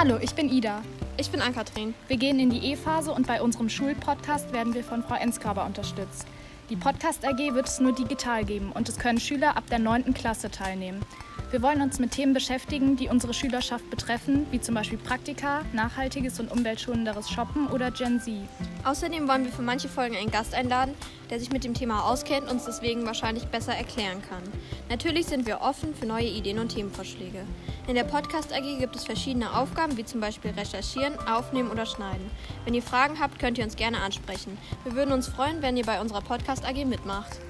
Hallo, ich bin Ida. Ich bin Ann-Kathrin. Wir gehen in die E-Phase und bei unserem Schulpodcast werden wir von Frau Ensgraber unterstützt. Die Podcast AG wird es nur digital geben und es können Schüler ab der 9. Klasse teilnehmen. Wir wollen uns mit Themen beschäftigen, die unsere Schülerschaft betreffen, wie zum Beispiel Praktika, nachhaltiges und umweltschonenderes Shoppen oder Gen Z. Außerdem wollen wir für manche Folgen einen Gast einladen, der sich mit dem Thema auskennt und uns deswegen wahrscheinlich besser erklären kann. Natürlich sind wir offen für neue Ideen und Themenvorschläge. In der Podcast AG gibt es verschiedene Aufgaben, wie zum Beispiel recherchieren, aufnehmen oder schneiden. Wenn ihr Fragen habt, könnt ihr uns gerne ansprechen. Wir würden uns freuen, wenn ihr bei unserer Podcast AG mitmacht.